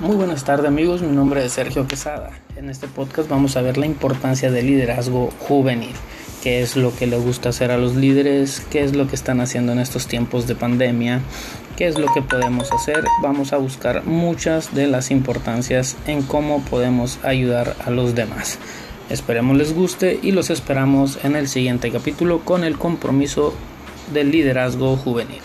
Muy buenas tardes amigos, mi nombre es Sergio Quesada. En este podcast vamos a ver la importancia del liderazgo juvenil, qué es lo que le gusta hacer a los líderes, qué es lo que están haciendo en estos tiempos de pandemia, qué es lo que podemos hacer. Vamos a buscar muchas de las importancias en cómo podemos ayudar a los demás. Esperemos les guste y los esperamos en el siguiente capítulo con el compromiso del liderazgo juvenil.